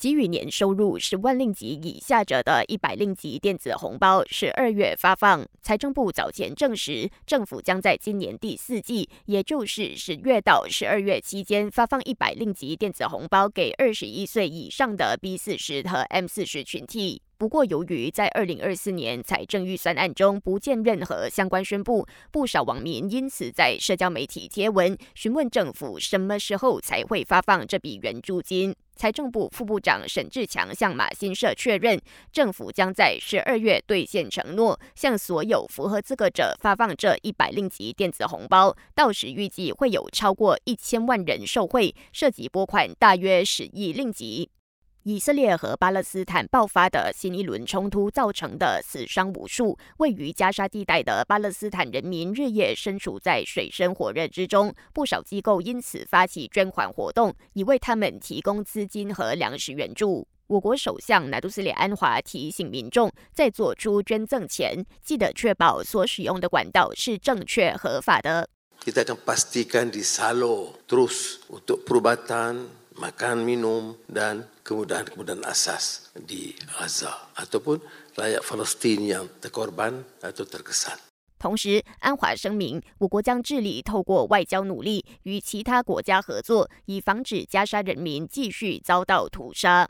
给予年收入十万令吉以下者的一百令吉电子红包，十二月发放。财政部早前证实，政府将在今年第四季，也就是十月到十二月期间，发放一百令吉电子红包给二十一岁以上的 B 四十和 M 四十群体。不过，由于在二零二四年财政预算案中不见任何相关宣布，不少网民因此在社交媒体贴文询问政府什么时候才会发放这笔援助金。财政部副部长沈志强向马新社确认，政府将在十二月兑现承诺，向所有符合资格者发放这一百令吉电子红包。到时预计会有超过一千万人受惠，涉及拨款大约十亿令吉。以色列和巴勒斯坦爆发的新一轮冲突造成的死伤无数，位于加沙地带的巴勒斯坦人民日夜身处在水深火热之中，不少机构因此发起捐款活动，以为他们提供资金和粮食援助。我国首相拿督斯里安华提醒民众，在做出捐赠前，记得确保所使用的管道是正确合法的。同时，安华声明，我国将致力透过外交努力与其他国家合作，以防止加沙人民继续遭到屠杀。